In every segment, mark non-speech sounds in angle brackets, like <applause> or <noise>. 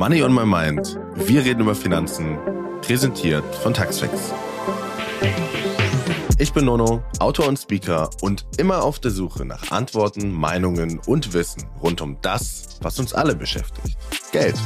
Money on My Mind. Wir reden über Finanzen. Präsentiert von Taxfix. Ich bin Nono, Autor und Speaker und immer auf der Suche nach Antworten, Meinungen und Wissen rund um das, was uns alle beschäftigt. Geld.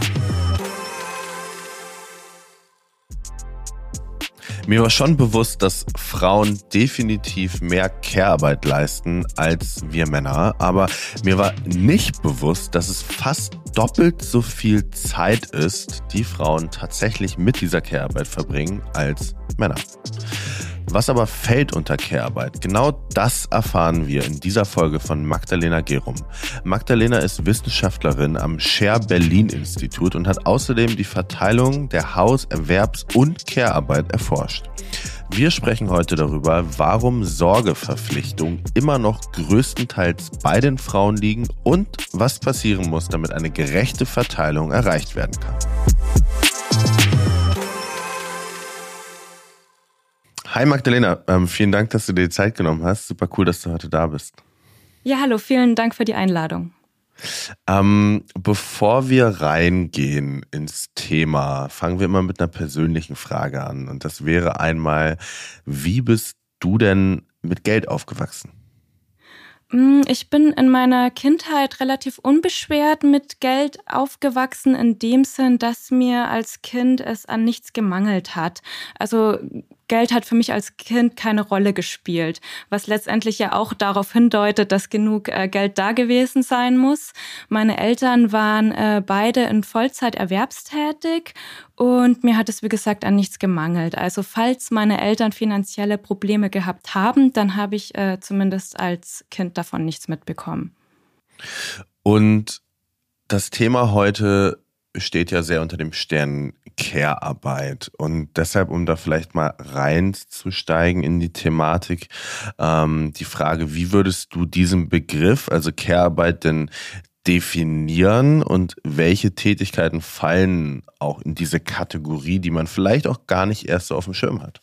Mir war schon bewusst, dass Frauen definitiv mehr Care-Arbeit leisten als wir Männer, aber mir war nicht bewusst, dass es fast doppelt so viel Zeit ist, die Frauen tatsächlich mit dieser Care-Arbeit verbringen als Männer. Was aber fällt unter Care-Arbeit? Genau das erfahren wir in dieser Folge von Magdalena Gerum. Magdalena ist Wissenschaftlerin am Share Berlin Institut und hat außerdem die Verteilung der Haus-, Erwerbs- und Care-Arbeit erforscht. Wir sprechen heute darüber, warum Sorgeverpflichtungen immer noch größtenteils bei den Frauen liegen und was passieren muss, damit eine gerechte Verteilung erreicht werden kann. Hi Magdalena, ähm, vielen Dank, dass du dir die Zeit genommen hast. Super cool, dass du heute da bist. Ja, hallo, vielen Dank für die Einladung. Ähm, bevor wir reingehen ins Thema, fangen wir immer mit einer persönlichen Frage an. Und das wäre einmal, wie bist du denn mit Geld aufgewachsen? Mm, ich bin in meiner Kindheit relativ unbeschwert mit Geld aufgewachsen, in dem Sinn, dass mir als Kind es an nichts gemangelt hat. Also Geld hat für mich als Kind keine Rolle gespielt, was letztendlich ja auch darauf hindeutet, dass genug äh, Geld da gewesen sein muss. Meine Eltern waren äh, beide in Vollzeit erwerbstätig und mir hat es, wie gesagt, an nichts gemangelt. Also falls meine Eltern finanzielle Probleme gehabt haben, dann habe ich äh, zumindest als Kind davon nichts mitbekommen. Und das Thema heute steht ja sehr unter dem Stern Care-Arbeit. Und deshalb, um da vielleicht mal reinzusteigen in die Thematik, ähm, die Frage, wie würdest du diesen Begriff, also Care-Arbeit, denn definieren und welche Tätigkeiten fallen auch in diese Kategorie, die man vielleicht auch gar nicht erst so auf dem Schirm hat?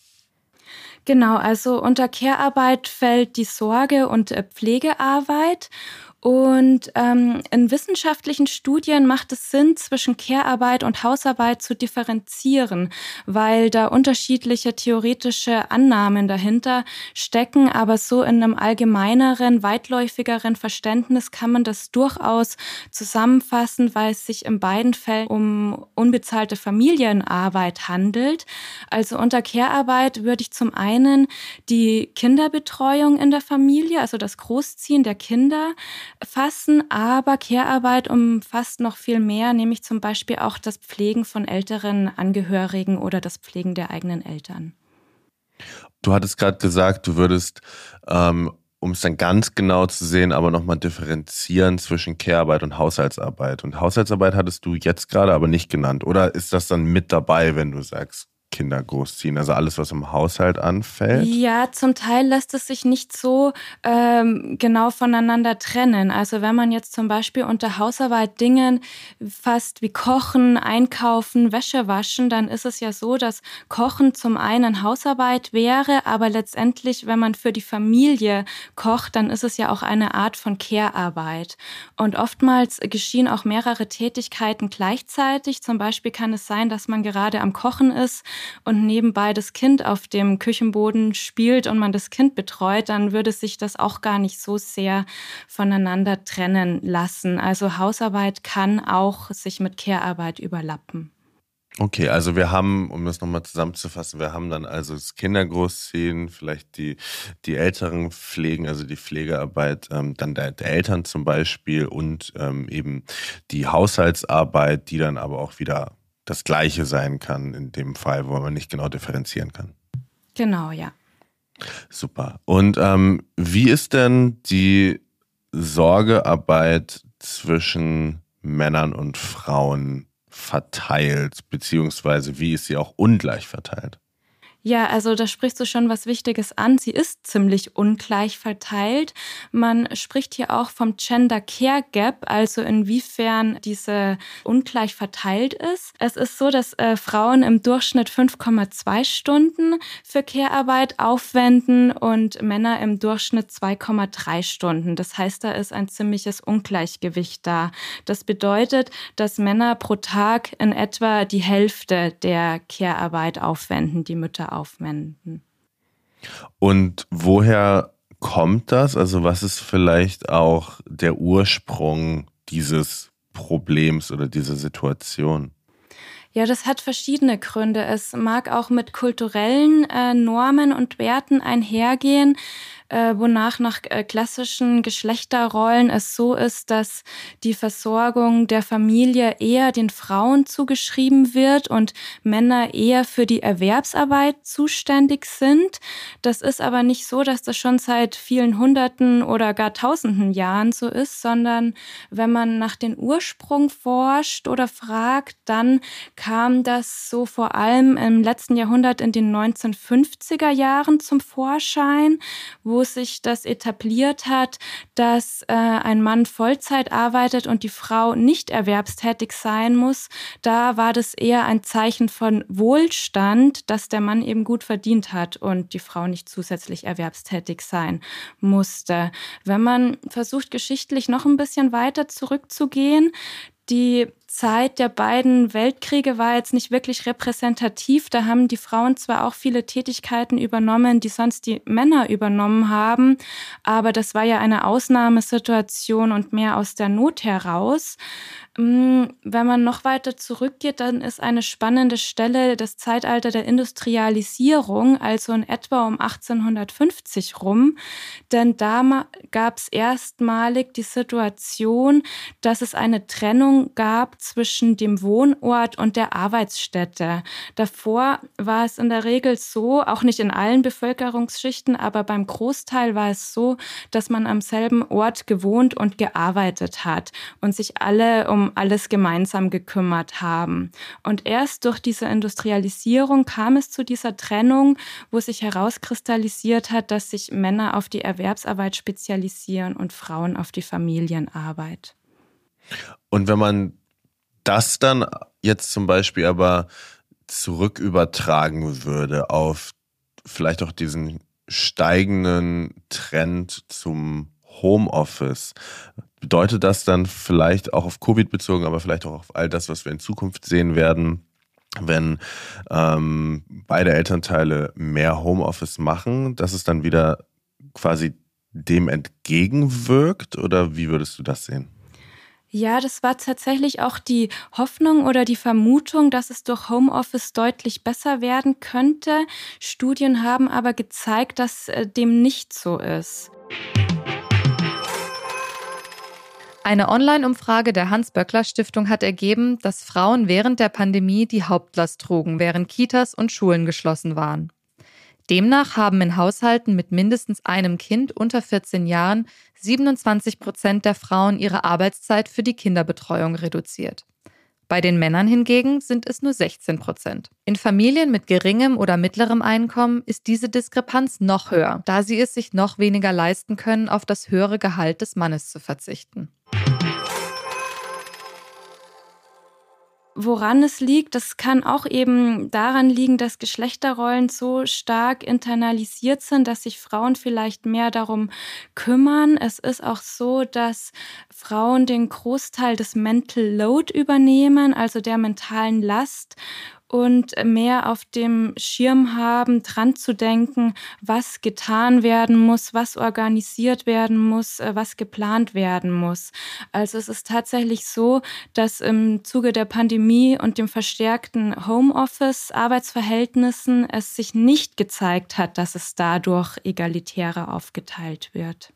Genau, also unter Care-Arbeit fällt die Sorge- und äh, Pflegearbeit. Und ähm, in wissenschaftlichen Studien macht es Sinn, zwischen Care-Arbeit und Hausarbeit zu differenzieren, weil da unterschiedliche theoretische Annahmen dahinter stecken. Aber so in einem allgemeineren, weitläufigeren Verständnis kann man das durchaus zusammenfassen, weil es sich in beiden Fällen um unbezahlte Familienarbeit handelt. Also unter Care-Arbeit würde ich zum einen die Kinderbetreuung in der Familie, also das Großziehen der Kinder, fassen, aber Care-Arbeit umfasst noch viel mehr, nämlich zum Beispiel auch das Pflegen von älteren Angehörigen oder das Pflegen der eigenen Eltern. Du hattest gerade gesagt, du würdest, ähm, um es dann ganz genau zu sehen, aber nochmal differenzieren zwischen Care-Arbeit und Haushaltsarbeit. Und Haushaltsarbeit hattest du jetzt gerade aber nicht genannt. Oder ist das dann mit dabei, wenn du sagst Kinder großziehen, also alles, was im Haushalt anfällt? Ja, zum Teil lässt es sich nicht so ähm, genau voneinander trennen. Also wenn man jetzt zum Beispiel unter Hausarbeit Dingen fasst wie Kochen, Einkaufen, Wäsche waschen, dann ist es ja so, dass Kochen zum einen Hausarbeit wäre, aber letztendlich, wenn man für die Familie kocht, dann ist es ja auch eine Art von Care-Arbeit. Und oftmals geschehen auch mehrere Tätigkeiten gleichzeitig. Zum Beispiel kann es sein, dass man gerade am Kochen ist und nebenbei das Kind auf dem Küchenboden spielt und man das Kind betreut, dann würde sich das auch gar nicht so sehr voneinander trennen lassen. Also Hausarbeit kann auch sich mit Care-Arbeit überlappen. Okay, also wir haben, um das nochmal zusammenzufassen, wir haben dann also das Kindergroßziehen, vielleicht die, die älteren Pflegen, also die Pflegearbeit, ähm, dann der, der, Eltern zum Beispiel und ähm, eben die Haushaltsarbeit, die dann aber auch wieder das Gleiche sein kann in dem Fall, wo man nicht genau differenzieren kann. Genau, ja. Super. Und ähm, wie ist denn die Sorgearbeit zwischen Männern und Frauen verteilt, beziehungsweise wie ist sie auch ungleich verteilt? Ja, also da sprichst du schon was Wichtiges an. Sie ist ziemlich ungleich verteilt. Man spricht hier auch vom Gender Care Gap, also inwiefern diese ungleich verteilt ist. Es ist so, dass äh, Frauen im Durchschnitt 5,2 Stunden für Care-Arbeit aufwenden und Männer im Durchschnitt 2,3 Stunden. Das heißt, da ist ein ziemliches Ungleichgewicht da. Das bedeutet, dass Männer pro Tag in etwa die Hälfte der Care-Arbeit aufwenden, die Mütter aufwenden. Und woher kommt das? Also was ist vielleicht auch der Ursprung dieses Problems oder dieser Situation? Ja, das hat verschiedene Gründe. Es mag auch mit kulturellen äh, Normen und Werten einhergehen äh, wonach nach äh, klassischen Geschlechterrollen es so ist, dass die Versorgung der Familie eher den Frauen zugeschrieben wird und Männer eher für die Erwerbsarbeit zuständig sind. Das ist aber nicht so, dass das schon seit vielen Hunderten oder gar tausenden Jahren so ist, sondern wenn man nach den Ursprung forscht oder fragt, dann kam das so vor allem im letzten Jahrhundert in den 1950er Jahren zum Vorschein, wo sich das etabliert hat, dass äh, ein Mann Vollzeit arbeitet und die Frau nicht erwerbstätig sein muss, da war das eher ein Zeichen von Wohlstand, dass der Mann eben gut verdient hat und die Frau nicht zusätzlich erwerbstätig sein musste. Wenn man versucht, geschichtlich noch ein bisschen weiter zurückzugehen, die Zeit der beiden Weltkriege war jetzt nicht wirklich repräsentativ. Da haben die Frauen zwar auch viele Tätigkeiten übernommen, die sonst die Männer übernommen haben, aber das war ja eine Ausnahmesituation und mehr aus der Not heraus. Mm, wenn man noch weiter zurückgeht, dann ist eine spannende Stelle das Zeitalter der Industrialisierung, also in etwa um 1850 rum. Denn da gab es erstmalig die Situation, dass es eine Trennung gab zwischen dem Wohnort und der Arbeitsstätte. Davor war es in der Regel so, auch nicht in allen Bevölkerungsschichten, aber beim Großteil war es so, dass man am selben Ort gewohnt und gearbeitet hat und sich alle um alles gemeinsam gekümmert haben. Und erst durch diese Industrialisierung kam es zu dieser Trennung, wo sich herauskristallisiert hat, dass sich Männer auf die Erwerbsarbeit spezialisieren und Frauen auf die Familienarbeit. Und wenn man das dann jetzt zum Beispiel aber zurück übertragen würde auf vielleicht auch diesen steigenden Trend zum Homeoffice, bedeutet das dann vielleicht auch auf Covid bezogen, aber vielleicht auch auf all das, was wir in Zukunft sehen werden, wenn ähm, beide Elternteile mehr Homeoffice machen, dass es dann wieder quasi dem entgegenwirkt? Oder wie würdest du das sehen? Ja, das war tatsächlich auch die Hoffnung oder die Vermutung, dass es durch Homeoffice deutlich besser werden könnte. Studien haben aber gezeigt, dass äh, dem nicht so ist. Eine Online-Umfrage der Hans-Böckler-Stiftung hat ergeben, dass Frauen während der Pandemie die Hauptlast trugen, während Kitas und Schulen geschlossen waren. Demnach haben in Haushalten mit mindestens einem Kind unter 14 Jahren 27 Prozent der Frauen ihre Arbeitszeit für die Kinderbetreuung reduziert. Bei den Männern hingegen sind es nur 16 Prozent. In Familien mit geringem oder mittlerem Einkommen ist diese Diskrepanz noch höher, da sie es sich noch weniger leisten können, auf das höhere Gehalt des Mannes zu verzichten. Woran es liegt, das kann auch eben daran liegen, dass Geschlechterrollen so stark internalisiert sind, dass sich Frauen vielleicht mehr darum kümmern. Es ist auch so, dass Frauen den Großteil des Mental Load übernehmen, also der mentalen Last und mehr auf dem Schirm haben, dran zu denken, was getan werden muss, was organisiert werden muss, äh, was geplant werden muss. Also es ist tatsächlich so, dass im Zuge der Pandemie und dem verstärkten Homeoffice Arbeitsverhältnissen es sich nicht gezeigt hat, dass es dadurch egalitärer aufgeteilt wird.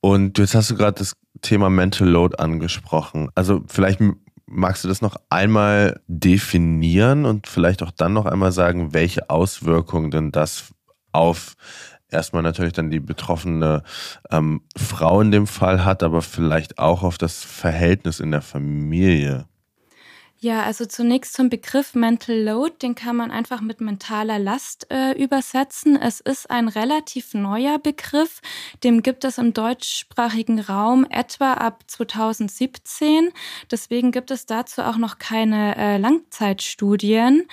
Und jetzt hast du gerade das Thema Mental Load angesprochen. Also vielleicht Magst du das noch einmal definieren und vielleicht auch dann noch einmal sagen, welche Auswirkungen denn das auf erstmal natürlich dann die betroffene ähm, Frau in dem Fall hat, aber vielleicht auch auf das Verhältnis in der Familie? Ja, also zunächst zum Begriff Mental Load, den kann man einfach mit mentaler Last äh, übersetzen. Es ist ein relativ neuer Begriff, dem gibt es im deutschsprachigen Raum etwa ab 2017. Deswegen gibt es dazu auch noch keine äh, Langzeitstudien.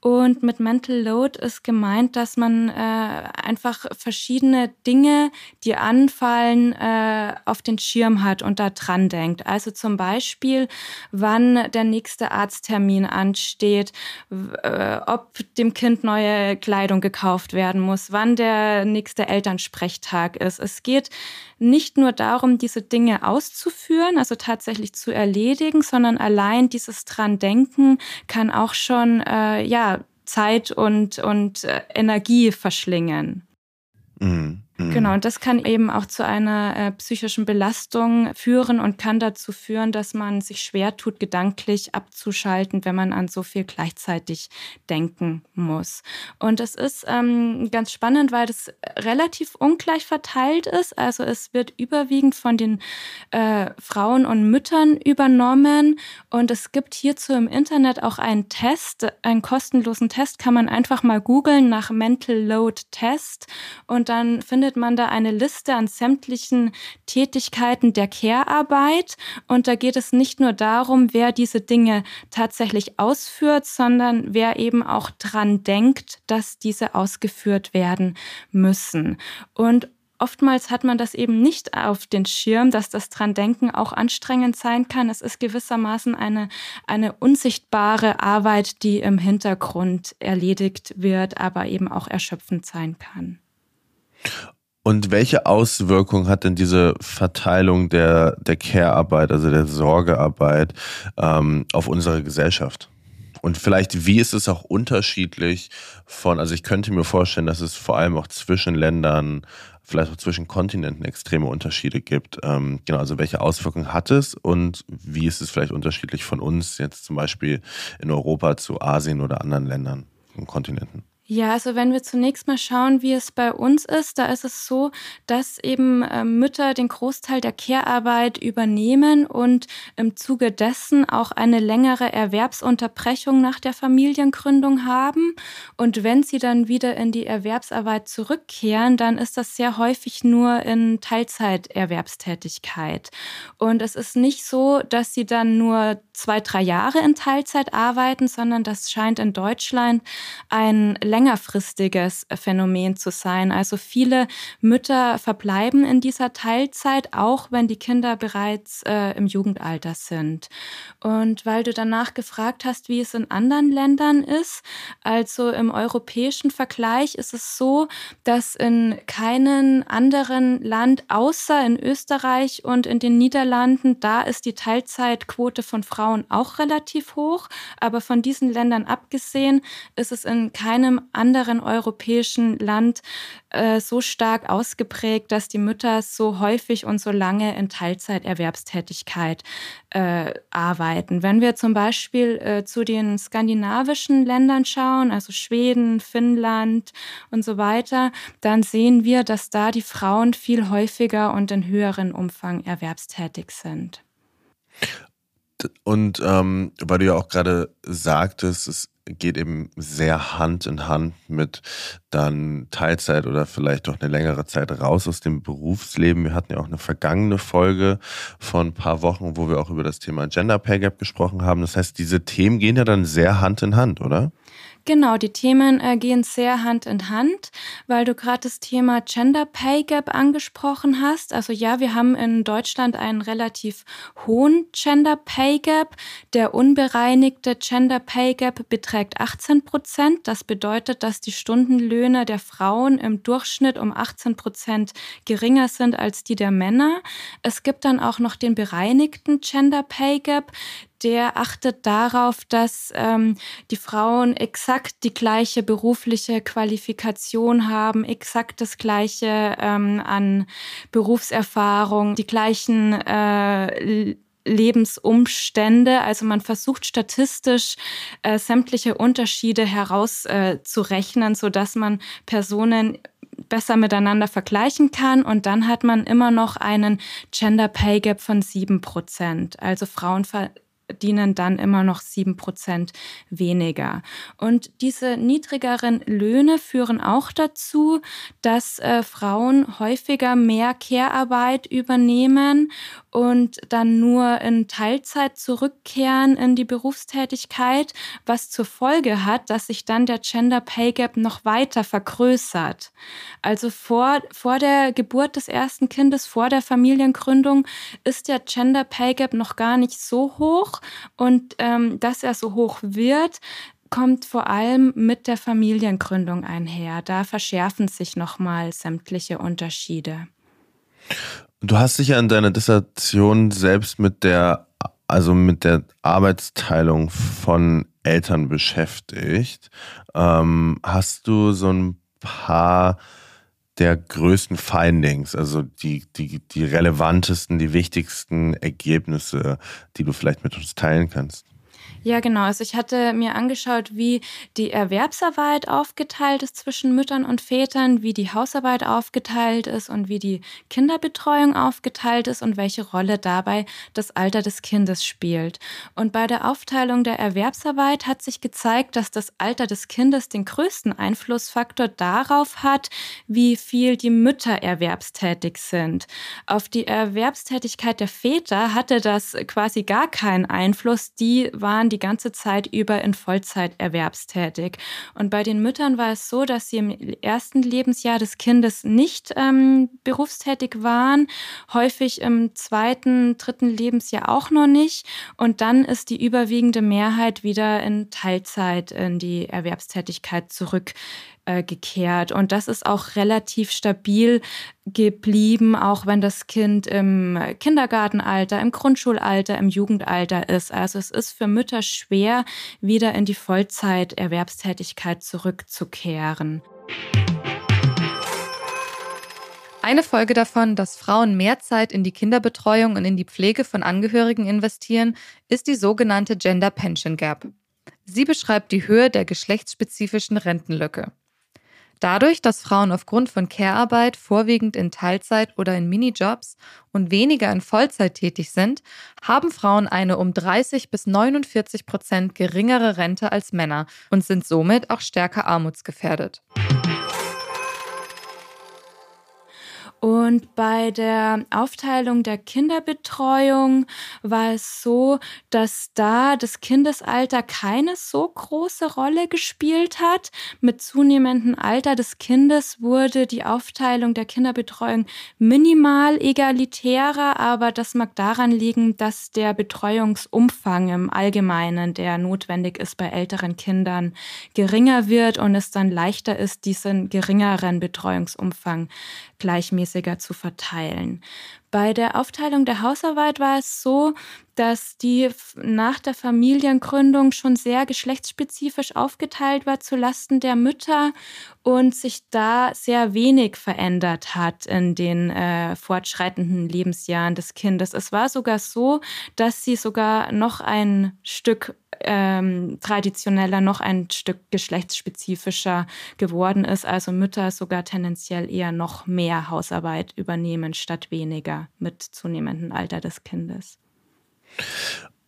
Und mit Mental Load ist gemeint, dass man äh, einfach verschiedene Dinge, die anfallen, äh, auf den Schirm hat und da dran denkt. Also zum Beispiel, wann der nächste Arzttermin ansteht, äh, ob dem Kind neue Kleidung gekauft werden muss, wann der nächste Elternsprechtag ist. Es geht nicht nur darum, diese Dinge auszuführen, also tatsächlich zu erledigen, sondern allein dieses dran denken kann auch schon äh, ja Zeit und und äh, Energie verschlingen. Mhm. Mhm. Genau, und das kann eben auch zu einer äh, psychischen Belastung führen und kann dazu führen, dass man sich schwer tut, gedanklich abzuschalten, wenn man an so viel gleichzeitig denken muss. Und es ist ähm, ganz spannend, weil das relativ ungleich verteilt ist. Also es wird überwiegend von den äh, Frauen und Müttern übernommen. Und es gibt hierzu im Internet auch einen Test, einen kostenlosen Test, kann man einfach mal googeln nach Mental Load Test und dann findet findet man da eine Liste an sämtlichen Tätigkeiten der Care-Arbeit. Und da geht es nicht nur darum, wer diese Dinge tatsächlich ausführt, sondern wer eben auch dran denkt, dass diese ausgeführt werden müssen. Und Oftmals hat man das eben nicht auf den Schirm, dass das dran denken auch anstrengend sein kann. Es ist gewissermaßen eine, eine unsichtbare Arbeit, die im Hintergrund erledigt wird, aber eben auch erschöpfend sein kann. Und welche Auswirkungen hat denn diese Verteilung der, der Care-Arbeit, also der Sorgearbeit, ähm, auf unsere Gesellschaft? Und vielleicht, wie ist es auch unterschiedlich von, also ich könnte mir vorstellen, dass es vor allem auch zwischen Ländern, vielleicht auch zwischen Kontinenten extreme Unterschiede gibt. Ähm, genau, also welche Auswirkungen hat es und wie ist es vielleicht unterschiedlich von uns jetzt zum Beispiel in Europa zu Asien oder anderen Ländern und Kontinenten? Ja, also wenn wir zunächst mal schauen, wie es bei uns ist, da ist es so, dass eben äh, Mütter den Großteil der Care-Arbeit übernehmen und im Zuge dessen auch eine längere Erwerbsunterbrechung nach der Familiengründung haben. Und wenn sie dann wieder in die Erwerbsarbeit zurückkehren, dann ist das sehr häufig nur in Teilzeiterwerbstätigkeit. Und es ist nicht so, dass sie dann nur zwei, drei Jahre in Teilzeit arbeiten, sondern das scheint in Deutschland ein längerfristiges Phänomen zu sein. Also viele Mütter verbleiben in dieser Teilzeit, auch wenn die Kinder bereits äh, im Jugendalter sind. Und weil du danach gefragt hast, wie es in anderen Ländern ist, also im europäischen Vergleich ist es so, dass in keinem anderen Land außer in Österreich und in den Niederlanden, da ist die Teilzeitquote von Frauen auch relativ hoch. Aber von diesen Ländern abgesehen ist es in keinem anderen europäischen Land äh, so stark ausgeprägt, dass die Mütter so häufig und so lange in Teilzeiterwerbstätigkeit äh, arbeiten. Wenn wir zum Beispiel äh, zu den skandinavischen Ländern schauen, also Schweden, Finnland und so weiter, dann sehen wir, dass da die Frauen viel häufiger und in höheren Umfang erwerbstätig sind. Und ähm, weil du ja auch gerade sagtest, es geht eben sehr Hand in Hand mit dann Teilzeit oder vielleicht doch eine längere Zeit raus aus dem Berufsleben. Wir hatten ja auch eine vergangene Folge von ein paar Wochen, wo wir auch über das Thema Gender Pay Gap gesprochen haben. Das heißt, diese Themen gehen ja dann sehr Hand in Hand, oder? Genau, die Themen äh, gehen sehr Hand in Hand, weil du gerade das Thema Gender Pay Gap angesprochen hast. Also ja, wir haben in Deutschland einen relativ hohen Gender Pay Gap. Der unbereinigte Gender Pay Gap beträgt 18 Prozent. Das bedeutet, dass die Stundenlöhne der Frauen im Durchschnitt um 18 Prozent geringer sind als die der Männer. Es gibt dann auch noch den bereinigten Gender Pay Gap der achtet darauf, dass ähm, die Frauen exakt die gleiche berufliche Qualifikation haben, exakt das gleiche ähm, an Berufserfahrung, die gleichen äh, Lebensumstände. Also man versucht statistisch äh, sämtliche Unterschiede herauszurechnen, äh, so dass man Personen besser miteinander vergleichen kann. Und dann hat man immer noch einen Gender Pay Gap von sieben Prozent. Also Frauen verdienen dann immer noch sieben Prozent weniger. Und diese niedrigeren Löhne führen auch dazu, dass äh, Frauen häufiger mehr Care-Arbeit übernehmen und dann nur in Teilzeit zurückkehren in die Berufstätigkeit, was zur Folge hat, dass sich dann der Gender Pay Gap noch weiter vergrößert. Also vor, vor der Geburt des ersten Kindes, vor der Familiengründung ist der Gender Pay Gap noch gar nicht so hoch und ähm, dass er so hoch wird, kommt vor allem mit der Familiengründung einher. Da verschärfen sich nochmal sämtliche Unterschiede. Du hast dich ja in deiner Dissertation selbst mit der, also mit der Arbeitsteilung von Eltern beschäftigt. Ähm, hast du so ein paar der größten Findings, also die, die, die relevantesten, die wichtigsten Ergebnisse, die du vielleicht mit uns teilen kannst? Ja, genau. Also ich hatte mir angeschaut, wie die Erwerbsarbeit aufgeteilt ist zwischen Müttern und Vätern, wie die Hausarbeit aufgeteilt ist und wie die Kinderbetreuung aufgeteilt ist und welche Rolle dabei das Alter des Kindes spielt. Und bei der Aufteilung der Erwerbsarbeit hat sich gezeigt, dass das Alter des Kindes den größten Einflussfaktor darauf hat, wie viel die Mütter erwerbstätig sind. Auf die Erwerbstätigkeit der Väter hatte das quasi gar keinen Einfluss. Die waren die ganze Zeit über in Vollzeit erwerbstätig. Und bei den Müttern war es so, dass sie im ersten Lebensjahr des Kindes nicht ähm, berufstätig waren, häufig im zweiten, dritten Lebensjahr auch noch nicht. Und dann ist die überwiegende Mehrheit wieder in Teilzeit in die Erwerbstätigkeit zurück äh, gekehrt. Und das ist auch relativ stabil geblieben, auch wenn das Kind im Kindergartenalter, im Grundschulalter, im Jugendalter ist. Also es ist für Mütter schwer, wieder in die Vollzeiterwerbstätigkeit zurückzukehren. Eine Folge davon, dass Frauen mehr Zeit in die Kinderbetreuung und in die Pflege von Angehörigen investieren, ist die sogenannte Gender Pension Gap. Sie beschreibt die Höhe der geschlechtsspezifischen Rentenlücke. Dadurch, dass Frauen aufgrund von Care-Arbeit vorwiegend in Teilzeit oder in Minijobs und weniger in Vollzeit tätig sind, haben Frauen eine um 30 bis 49 Prozent geringere Rente als Männer und sind somit auch stärker armutsgefährdet. Und bei der Aufteilung der Kinderbetreuung war es so, dass da das Kindesalter keine so große Rolle gespielt hat. Mit zunehmendem Alter des Kindes wurde die Aufteilung der Kinderbetreuung minimal egalitärer, aber das mag daran liegen, dass der Betreuungsumfang im Allgemeinen, der notwendig ist bei älteren Kindern, geringer wird und es dann leichter ist, diesen geringeren Betreuungsumfang gleichmäßiger zu verteilen. Bei der Aufteilung der Hausarbeit war es so, dass die nach der Familiengründung schon sehr geschlechtsspezifisch aufgeteilt war zu Lasten der Mütter und sich da sehr wenig verändert hat in den äh, fortschreitenden Lebensjahren des Kindes. Es war sogar so, dass sie sogar noch ein Stück ähm, traditioneller, noch ein Stück geschlechtsspezifischer geworden ist. Also Mütter sogar tendenziell eher noch mehr Hausarbeit übernehmen statt weniger mit zunehmendem Alter des Kindes.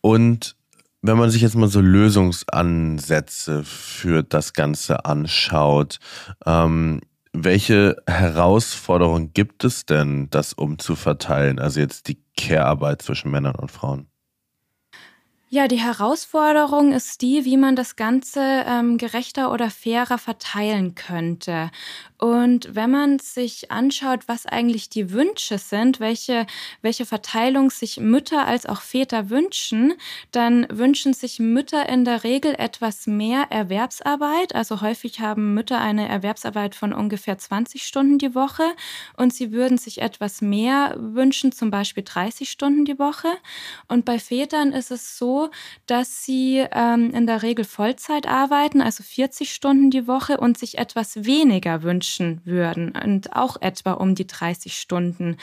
Und wenn man sich jetzt mal so Lösungsansätze für das Ganze anschaut, ähm, welche Herausforderungen gibt es denn, das umzuverteilen? Also jetzt die Care-Arbeit zwischen Männern und Frauen. Ja, die Herausforderung ist die, wie man das Ganze ähm, gerechter oder fairer verteilen könnte. Und wenn man sich anschaut, was eigentlich die Wünsche sind, welche, welche Verteilung sich Mütter als auch Väter wünschen, dann wünschen sich Mütter in der Regel etwas mehr Erwerbsarbeit. Also häufig haben Mütter eine Erwerbsarbeit von ungefähr 20 Stunden die Woche und sie würden sich etwas mehr wünschen, zum Beispiel 30 Stunden die Woche. Und bei Vätern ist es dass sie ähm, in der Regel Vollzeit arbeiten, also 40 Stunden die Woche und sich etwas weniger wünschen würden und auch etwa um die 30 Stunden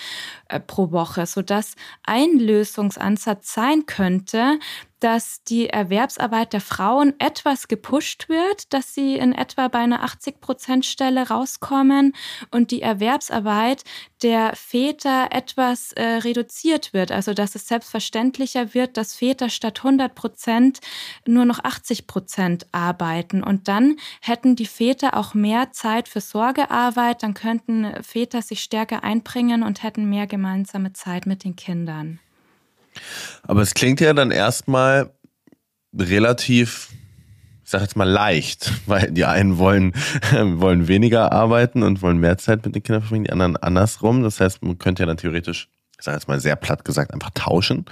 äh, pro Woche, sodass ein Lösungsansatz sein könnte, dass die Erwerbsarbeit der Frauen etwas gepusht wird, dass sie in etwa bei einer 80-Prozent-Stelle rauskommen und die Erwerbsarbeit der Väter etwas äh, reduziert wird. Also dass es selbstverständlicher wird, dass Väter statt 100 Prozent nur noch 80 Prozent arbeiten. Und dann hätten die Väter auch mehr Zeit für Sorgearbeit, dann könnten Väter sich stärker einbringen und hätten mehr gemeinsame Zeit mit den Kindern. Aber es klingt ja dann erstmal relativ, ich sag jetzt mal leicht, <laughs> weil die einen wollen, <laughs> wollen weniger arbeiten und wollen mehr Zeit mit den Kindern verbringen, die anderen andersrum. Das heißt, man könnte ja dann theoretisch, ich sage jetzt mal sehr platt gesagt, einfach tauschen.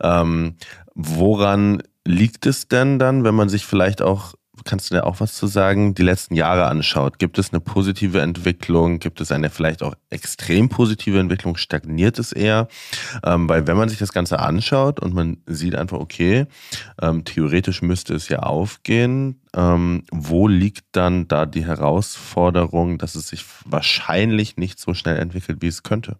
Ähm, woran liegt es denn dann, wenn man sich vielleicht auch kannst du da auch was zu sagen, die letzten Jahre anschaut? Gibt es eine positive Entwicklung? Gibt es eine vielleicht auch extrem positive Entwicklung? Stagniert es eher? Ähm, weil wenn man sich das Ganze anschaut und man sieht einfach, okay, ähm, theoretisch müsste es ja aufgehen, ähm, wo liegt dann da die Herausforderung, dass es sich wahrscheinlich nicht so schnell entwickelt, wie es könnte?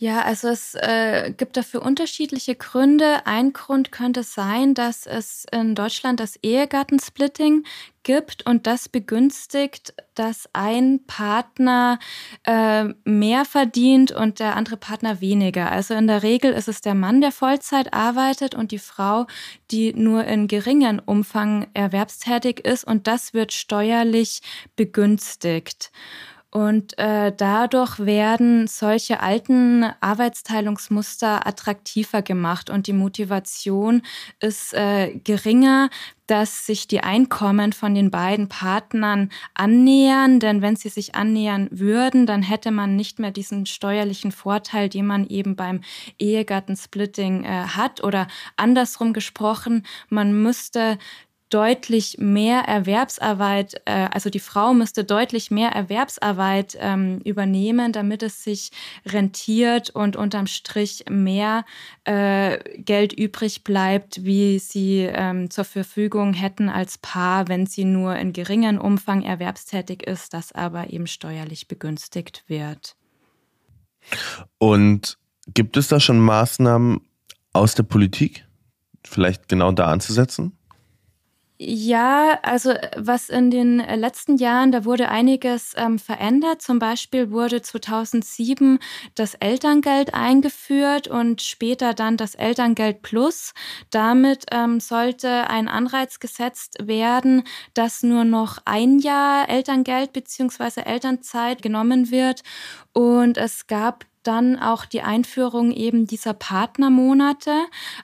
Ja, also es äh, gibt dafür unterschiedliche Gründe. Ein Grund könnte sein, dass es in Deutschland das Ehegattensplitting gibt und das begünstigt, dass ein Partner äh, mehr verdient und der andere Partner weniger. Also in der Regel ist es der Mann, der Vollzeit arbeitet und die Frau, die nur in geringen Umfang erwerbstätig ist und das wird steuerlich begünstigt. Und äh, dadurch werden solche alten Arbeitsteilungsmuster attraktiver gemacht und die Motivation ist äh, geringer, dass sich die Einkommen von den beiden Partnern annähern. Denn wenn sie sich annähern würden, dann hätte man nicht mehr diesen steuerlichen Vorteil, den man eben beim Ehegattensplitting äh, hat. Oder andersrum gesprochen, man müsste deutlich mehr Erwerbsarbeit, äh, also die Frau müsste deutlich mehr Erwerbsarbeit ähm, übernehmen, damit es sich rentiert und unterm Strich mehr äh, Geld übrig bleibt, wie sie ähm, zur Verfügung hätten als Paar, wenn sie nur in geringem Umfang erwerbstätig ist, das aber eben steuerlich begünstigt wird. Und gibt es da schon Maßnahmen aus der Politik, vielleicht genau da anzusetzen? Ja, also was in den letzten Jahren, da wurde einiges ähm, verändert. Zum Beispiel wurde 2007 das Elterngeld eingeführt und später dann das Elterngeld Plus. Damit ähm, sollte ein Anreiz gesetzt werden, dass nur noch ein Jahr Elterngeld beziehungsweise Elternzeit genommen wird. Und es gab dann auch die Einführung eben dieser Partnermonate.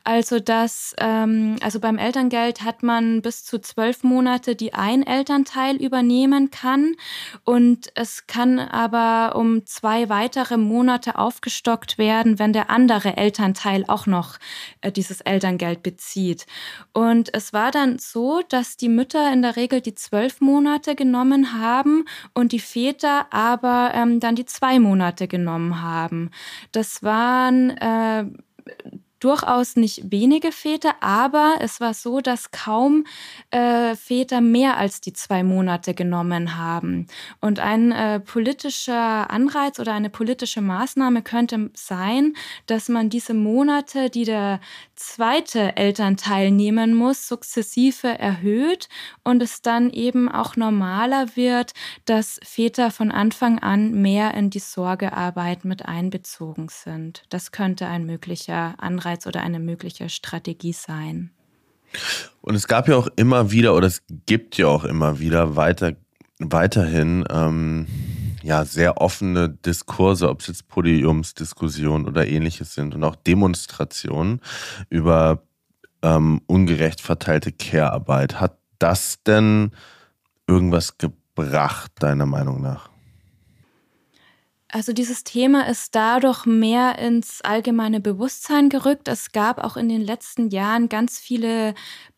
Also dass, ähm, also beim Elterngeld hat man bis zu zwölf Monate, die ein Elternteil übernehmen kann. Und es kann aber um zwei weitere Monate aufgestockt werden, wenn der andere Elternteil auch noch äh, dieses Elterngeld bezieht. Und es war dann so, dass die Mütter in der Regel die zwölf Monate genommen haben und die Väter aber ähm, dann die zwei Monate genommen haben haben. Das waren äh, durchaus nicht wenige Väter, aber es war so, dass kaum äh, Väter mehr als die zwei Monate genommen haben. Und ein äh, politischer Anreiz oder eine politische Maßnahme könnte sein, dass man diese Monate, die der zweite Elternteil nehmen muss, sukzessive erhöht und es dann eben auch normaler wird, dass Väter von Anfang an mehr in die Sorgearbeit mit einbezogen sind. Das könnte ein möglicher Anreiz oder eine mögliche Strategie sein. Und es gab ja auch immer wieder, oder es gibt ja auch immer wieder weiter, weiterhin ähm, ja sehr offene Diskurse, ob es jetzt Podiumsdiskussionen oder ähnliches sind und auch Demonstrationen über ähm, ungerecht verteilte Care-Arbeit. Hat das denn irgendwas gebracht, deiner Meinung nach? Also dieses Thema ist dadurch mehr ins allgemeine Bewusstsein gerückt. Es gab auch in den letzten Jahren ganz viele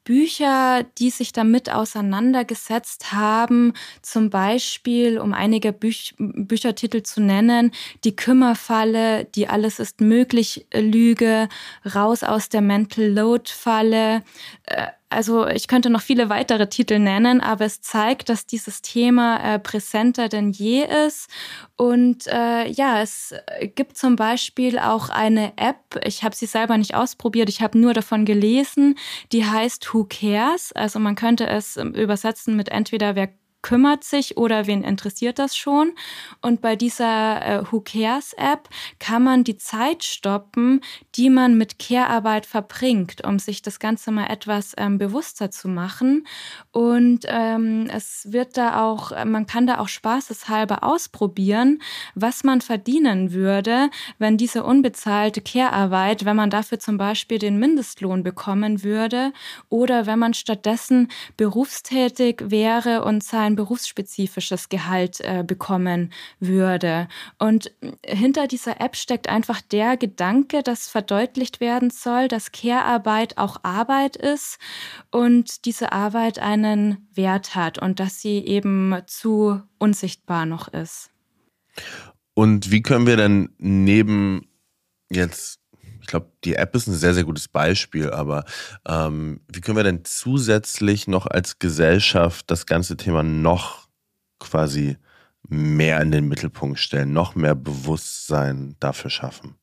Bücher, die sich damit auseinandergesetzt haben, zum Beispiel, um einige Büch Büchertitel zu nennen, Die Kümmerfalle, Die Alles ist möglich Lüge, Raus aus der Mental Load Falle, äh, also ich könnte noch viele weitere Titel nennen, aber es zeigt, dass dieses Thema äh, präsenter denn je ist. Und äh, ja, es gibt zum Beispiel auch eine App, ich habe sie selber nicht ausprobiert, ich habe nur davon gelesen, die heißt Who Cares. Also man könnte es übersetzen mit entweder wer kümmert sich oder wen interessiert das schon. Und bei dieser äh, Who Cares App kann man die Zeit stoppen, die man mit Care-Arbeit verbringt, um sich das Ganze mal etwas ähm, bewusster zu machen. Und ähm, es wird da auch, man kann da auch spaßeshalber ausprobieren, was man verdienen würde, wenn diese unbezahlte Care-Arbeit, wenn man dafür zum Beispiel den Mindestlohn bekommen würde oder wenn man stattdessen berufstätig wäre und sein berufsspezifisches Gehalt äh, bekommen würde. Und hinter dieser App steckt einfach der Gedanke, dass verdeutlicht werden soll, dass Care-Arbeit auch Arbeit ist und diese Arbeit einen Wert hat und dass sie eben zu unsichtbar noch ist. Und wie können wir denn neben jetzt ich glaube, die App ist ein sehr, sehr gutes Beispiel, aber ähm, wie können wir denn zusätzlich noch als Gesellschaft das ganze Thema noch quasi mehr in den Mittelpunkt stellen, noch mehr Bewusstsein dafür schaffen?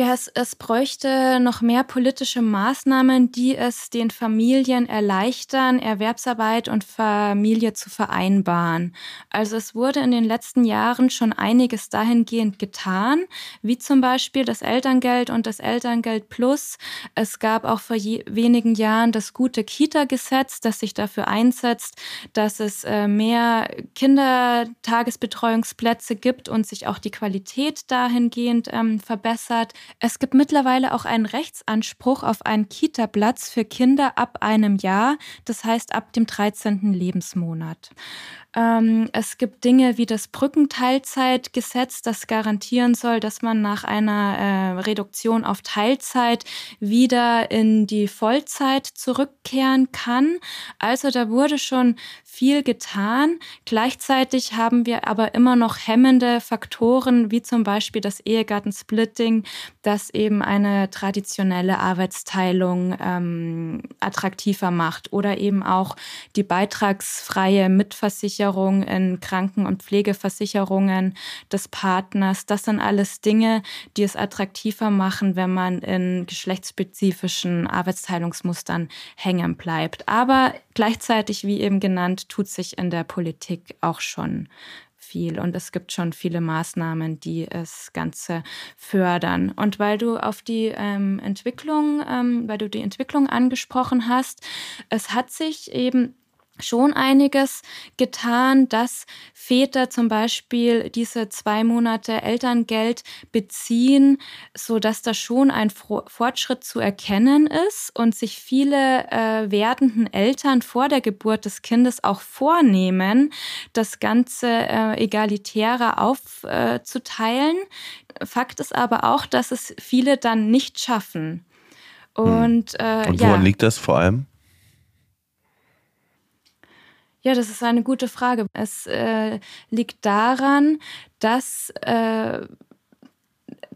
Ja, es, es bräuchte noch mehr politische Maßnahmen, die es den Familien erleichtern, Erwerbsarbeit und Familie zu vereinbaren. Also es wurde in den letzten Jahren schon einiges dahingehend getan, wie zum Beispiel das Elterngeld und das Elterngeld Plus. Es gab auch vor wenigen Jahren das gute Kita-Gesetz, das sich dafür einsetzt, dass es äh, mehr Kindertagesbetreuungsplätze gibt und sich auch die Qualität dahingehend ähm, verbessert. Es gibt mittlerweile auch einen Rechtsanspruch auf einen Kita-Platz für Kinder ab einem Jahr, das heißt ab dem 13. Lebensmonat. Ähm, es gibt Dinge wie das Brückenteilzeitgesetz, das garantieren soll, dass man nach einer äh, Reduktion auf Teilzeit wieder in die Vollzeit zurückkehren kann. Also da wurde schon viel getan. Gleichzeitig haben wir aber immer noch hemmende Faktoren, wie zum Beispiel das Ehegattensplitting, das eben eine traditionelle Arbeitsteilung ähm, attraktiver macht oder eben auch die beitragsfreie Mitversicherung Versicherung, in Kranken- und Pflegeversicherungen des Partners. Das sind alles Dinge, die es attraktiver machen, wenn man in geschlechtsspezifischen Arbeitsteilungsmustern hängen bleibt. Aber gleichzeitig, wie eben genannt, tut sich in der Politik auch schon viel und es gibt schon viele Maßnahmen, die das Ganze fördern. Und weil du auf die ähm, Entwicklung, ähm, weil du die Entwicklung angesprochen hast, es hat sich eben schon einiges getan, dass Väter zum Beispiel diese zwei Monate Elterngeld beziehen, so dass da schon ein Fortschritt zu erkennen ist und sich viele äh, werdenden Eltern vor der Geburt des Kindes auch vornehmen, das Ganze äh, egalitärer aufzuteilen. Äh, Fakt ist aber auch, dass es viele dann nicht schaffen. Hm. Und, äh, und woran ja. liegt das vor allem? Ja, das ist eine gute Frage. Es äh, liegt daran, dass äh,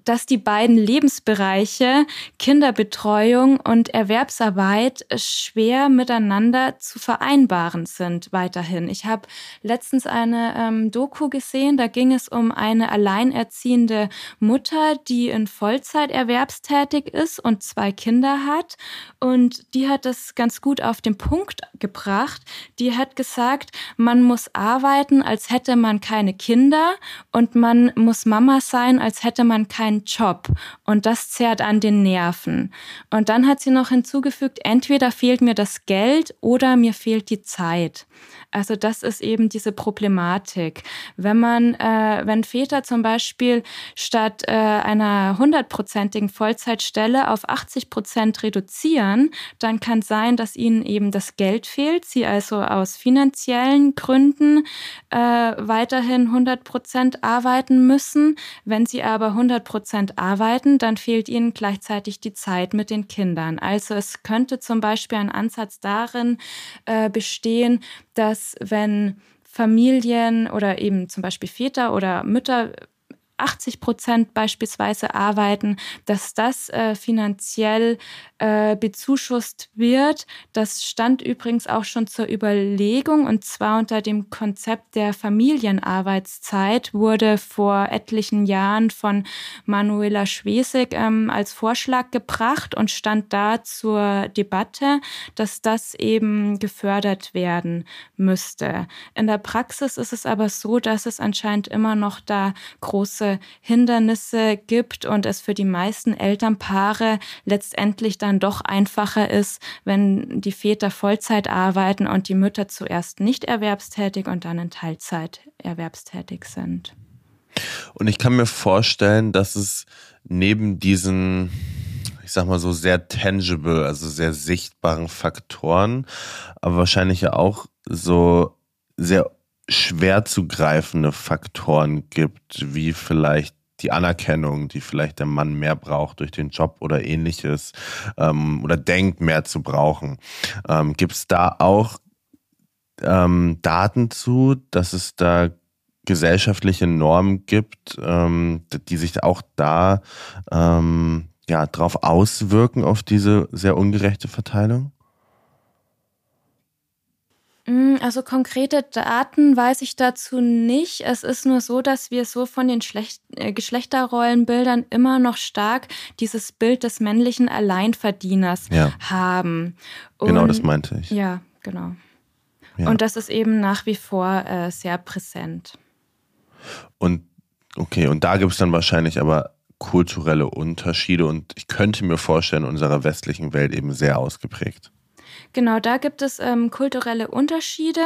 dass die beiden Lebensbereiche Kinderbetreuung und Erwerbsarbeit schwer miteinander zu vereinbaren sind weiterhin. Ich habe letztens eine ähm, Doku gesehen, da ging es um eine alleinerziehende Mutter, die in Vollzeit erwerbstätig ist und zwei Kinder hat. Und die hat das ganz gut auf den Punkt gebracht. Die hat gesagt, man muss arbeiten, als hätte man keine Kinder und man muss Mama sein, als hätte man kein keinen Job und das zerrt an den Nerven. Und dann hat sie noch hinzugefügt, entweder fehlt mir das Geld oder mir fehlt die Zeit. Also das ist eben diese Problematik. Wenn man, äh, wenn Väter zum Beispiel statt äh, einer hundertprozentigen Vollzeitstelle auf 80 Prozent reduzieren, dann kann sein, dass ihnen eben das Geld fehlt, sie also aus finanziellen Gründen äh, weiterhin 100 Prozent arbeiten müssen. Wenn sie aber 100 Prozent arbeiten, dann fehlt ihnen gleichzeitig die Zeit mit den Kindern. Also es könnte zum Beispiel ein Ansatz darin äh, bestehen, dass wenn Familien oder eben zum Beispiel Väter oder Mütter 80 Prozent beispielsweise arbeiten, dass das äh, finanziell äh, bezuschusst wird. Das stand übrigens auch schon zur Überlegung und zwar unter dem Konzept der Familienarbeitszeit wurde vor etlichen Jahren von Manuela Schwesig ähm, als Vorschlag gebracht und stand da zur Debatte, dass das eben gefördert werden müsste. In der Praxis ist es aber so, dass es anscheinend immer noch da große große Hindernisse gibt und es für die meisten Elternpaare letztendlich dann doch einfacher ist, wenn die Väter Vollzeit arbeiten und die Mütter zuerst nicht erwerbstätig und dann in Teilzeit erwerbstätig sind. Und ich kann mir vorstellen, dass es neben diesen ich sag mal so sehr tangible, also sehr sichtbaren Faktoren, aber wahrscheinlich ja auch so sehr schwer zu greifende Faktoren gibt, wie vielleicht die Anerkennung, die vielleicht der Mann mehr braucht durch den Job oder ähnliches ähm, oder denkt mehr zu brauchen. Ähm, Gibt es da auch ähm, Daten zu, dass es da gesellschaftliche Normen gibt, ähm, die sich auch da ähm, ja, drauf auswirken auf diese sehr ungerechte Verteilung? Mm, also konkrete Daten weiß ich dazu nicht. Es ist nur so, dass wir so von den Schlecht äh, Geschlechterrollenbildern immer noch stark dieses Bild des männlichen Alleinverdieners ja. haben. Und, genau, das meinte ich. Ja, genau. Ja. Und das ist eben nach wie vor äh, sehr präsent. Und okay, und da gibt es dann wahrscheinlich aber kulturelle Unterschiede und ich könnte mir vorstellen, in unserer westlichen Welt eben sehr ausgeprägt. Genau, da gibt es ähm, kulturelle Unterschiede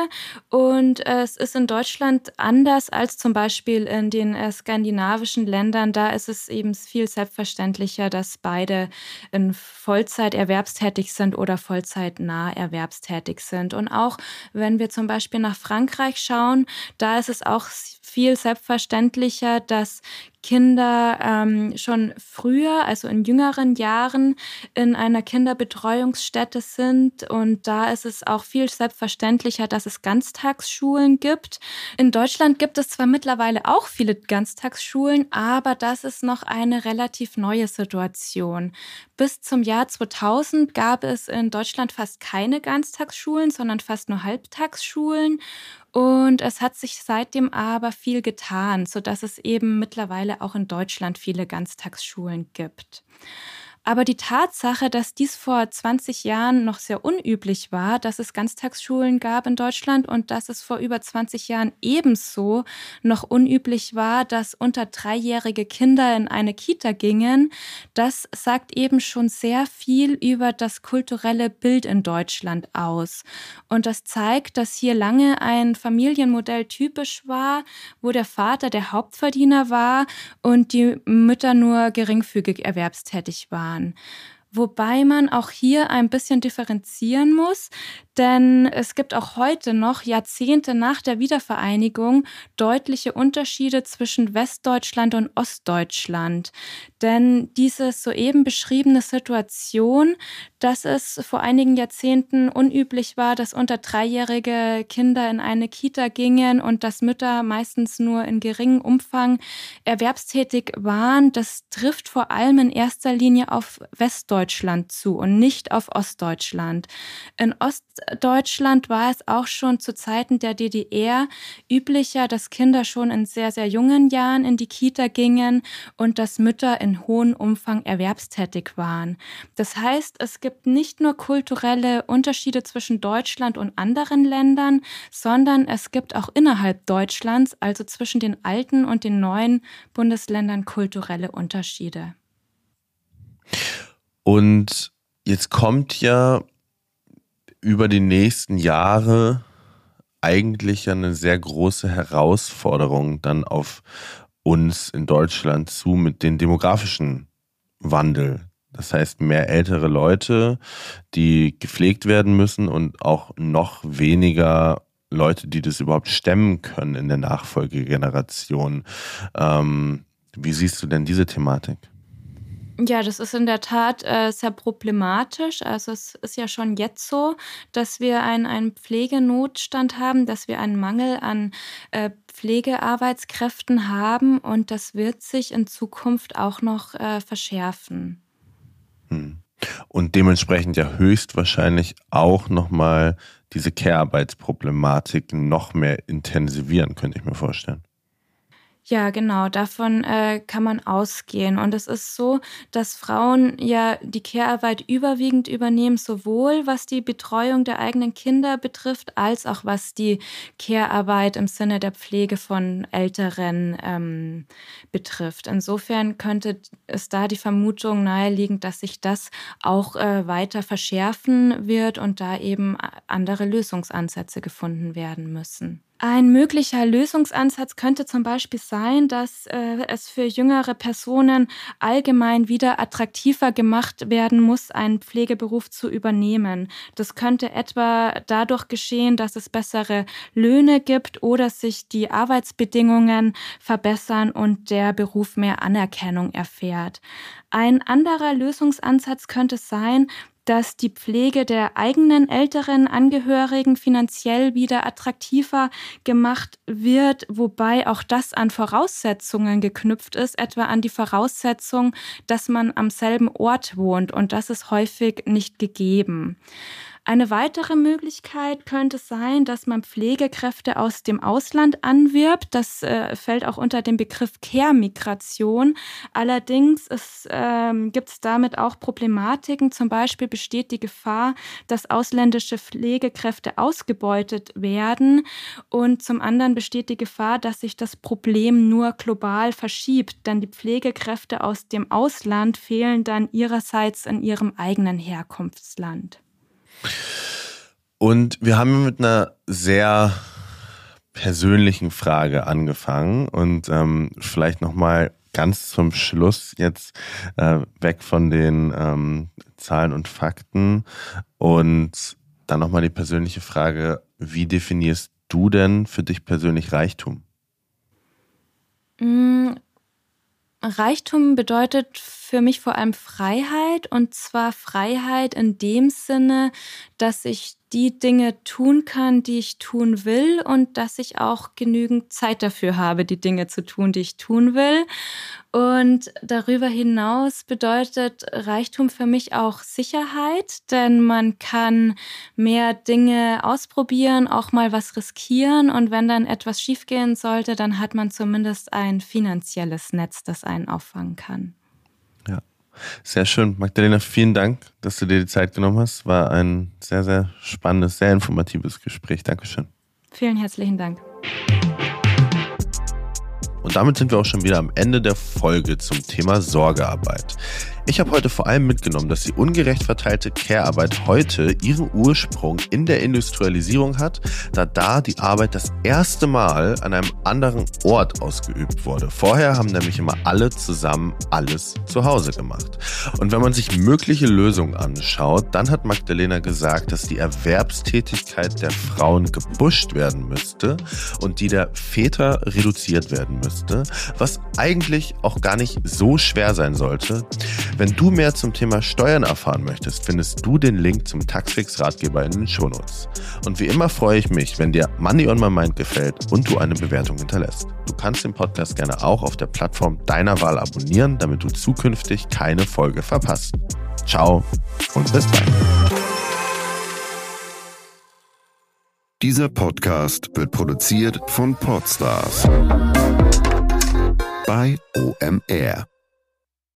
und äh, es ist in Deutschland anders als zum Beispiel in den äh, skandinavischen Ländern. Da ist es eben viel selbstverständlicher, dass beide in Vollzeit erwerbstätig sind oder vollzeitnah erwerbstätig sind. Und auch wenn wir zum Beispiel nach Frankreich schauen, da ist es auch viel selbstverständlicher, dass Kinder ähm, schon früher, also in jüngeren Jahren, in einer Kinderbetreuungsstätte sind. Und da ist es auch viel selbstverständlicher, dass es Ganztagsschulen gibt. In Deutschland gibt es zwar mittlerweile auch viele Ganztagsschulen, aber das ist noch eine relativ neue Situation. Bis zum Jahr 2000 gab es in Deutschland fast keine Ganztagsschulen, sondern fast nur Halbtagsschulen. Und es hat sich seitdem aber viel getan, sodass es eben mittlerweile auch in Deutschland viele Ganztagsschulen gibt. Aber die Tatsache, dass dies vor 20 Jahren noch sehr unüblich war, dass es Ganztagsschulen gab in Deutschland und dass es vor über 20 Jahren ebenso noch unüblich war, dass unter dreijährige Kinder in eine Kita gingen, das sagt eben schon sehr viel über das kulturelle Bild in Deutschland aus. Und das zeigt, dass hier lange ein Familienmodell typisch war, wo der Vater der Hauptverdiener war und die Mütter nur geringfügig erwerbstätig waren waren. Wobei man auch hier ein bisschen differenzieren muss, denn es gibt auch heute noch, Jahrzehnte nach der Wiedervereinigung, deutliche Unterschiede zwischen Westdeutschland und Ostdeutschland. Denn diese soeben beschriebene Situation, dass es vor einigen Jahrzehnten unüblich war, dass unter dreijährige Kinder in eine Kita gingen und dass Mütter meistens nur in geringem Umfang erwerbstätig waren, das trifft vor allem in erster Linie auf Westdeutschland zu und nicht auf Ostdeutschland. In Ostdeutschland war es auch schon zu Zeiten der DDR üblicher, dass Kinder schon in sehr, sehr jungen Jahren in die Kita gingen und dass Mütter in hohem Umfang erwerbstätig waren. Das heißt, es gibt nicht nur kulturelle Unterschiede zwischen Deutschland und anderen Ländern, sondern es gibt auch innerhalb Deutschlands, also zwischen den alten und den neuen Bundesländern, kulturelle Unterschiede. Und jetzt kommt ja über die nächsten Jahre eigentlich eine sehr große Herausforderung dann auf uns in Deutschland zu mit dem demografischen Wandel. Das heißt, mehr ältere Leute, die gepflegt werden müssen und auch noch weniger Leute, die das überhaupt stemmen können in der Nachfolgegeneration. Ähm, wie siehst du denn diese Thematik? Ja, das ist in der Tat äh, sehr problematisch. Also es ist ja schon jetzt so, dass wir einen, einen Pflegenotstand haben, dass wir einen Mangel an äh, Pflegearbeitskräften haben und das wird sich in Zukunft auch noch äh, verschärfen. Hm. Und dementsprechend ja höchstwahrscheinlich auch nochmal diese Care-Arbeitsproblematik noch mehr intensivieren, könnte ich mir vorstellen. Ja, genau, davon äh, kann man ausgehen. Und es ist so, dass Frauen ja die Care-Arbeit überwiegend übernehmen, sowohl was die Betreuung der eigenen Kinder betrifft, als auch was die Care-Arbeit im Sinne der Pflege von Älteren ähm, betrifft. Insofern könnte es da die Vermutung naheliegen, dass sich das auch äh, weiter verschärfen wird und da eben andere Lösungsansätze gefunden werden müssen. Ein möglicher Lösungsansatz könnte zum Beispiel sein, dass äh, es für jüngere Personen allgemein wieder attraktiver gemacht werden muss, einen Pflegeberuf zu übernehmen. Das könnte etwa dadurch geschehen, dass es bessere Löhne gibt oder sich die Arbeitsbedingungen verbessern und der Beruf mehr Anerkennung erfährt. Ein anderer Lösungsansatz könnte sein, dass die Pflege der eigenen älteren Angehörigen finanziell wieder attraktiver gemacht wird, wobei auch das an Voraussetzungen geknüpft ist, etwa an die Voraussetzung, dass man am selben Ort wohnt und das ist häufig nicht gegeben. Eine weitere Möglichkeit könnte sein, dass man Pflegekräfte aus dem Ausland anwirbt. Das äh, fällt auch unter den Begriff Care-Migration. Allerdings ähm, gibt es damit auch Problematiken. Zum Beispiel besteht die Gefahr, dass ausländische Pflegekräfte ausgebeutet werden. Und zum anderen besteht die Gefahr, dass sich das Problem nur global verschiebt, denn die Pflegekräfte aus dem Ausland fehlen dann ihrerseits in ihrem eigenen Herkunftsland. Und wir haben mit einer sehr persönlichen Frage angefangen und ähm, vielleicht nochmal ganz zum Schluss jetzt äh, weg von den ähm, Zahlen und Fakten und dann nochmal die persönliche Frage, wie definierst du denn für dich persönlich Reichtum? Reichtum bedeutet für mich vor allem Freiheit und zwar Freiheit in dem Sinne, dass ich die Dinge tun kann, die ich tun will und dass ich auch genügend Zeit dafür habe, die Dinge zu tun, die ich tun will. Und darüber hinaus bedeutet Reichtum für mich auch Sicherheit, denn man kann mehr Dinge ausprobieren, auch mal was riskieren und wenn dann etwas schiefgehen sollte, dann hat man zumindest ein finanzielles Netz, das einen auffangen kann. Sehr schön. Magdalena, vielen Dank, dass du dir die Zeit genommen hast. War ein sehr, sehr spannendes, sehr informatives Gespräch. Dankeschön. Vielen herzlichen Dank. Und damit sind wir auch schon wieder am Ende der Folge zum Thema Sorgearbeit. Ich habe heute vor allem mitgenommen, dass die ungerecht verteilte Care-Arbeit heute ihren Ursprung in der Industrialisierung hat, da da die Arbeit das erste Mal an einem anderen Ort ausgeübt wurde. Vorher haben nämlich immer alle zusammen alles zu Hause gemacht. Und wenn man sich mögliche Lösungen anschaut, dann hat Magdalena gesagt, dass die Erwerbstätigkeit der Frauen gebuscht werden müsste und die der Väter reduziert werden müsste, was eigentlich auch gar nicht so schwer sein sollte. Wenn du mehr zum Thema Steuern erfahren möchtest, findest du den Link zum Taxfix-Ratgeber in den Shownotes. Und wie immer freue ich mich, wenn dir Money on My Mind gefällt und du eine Bewertung hinterlässt. Du kannst den Podcast gerne auch auf der Plattform deiner Wahl abonnieren, damit du zukünftig keine Folge verpasst. Ciao und bis bald. Dieser Podcast wird produziert von Podstars bei OMR.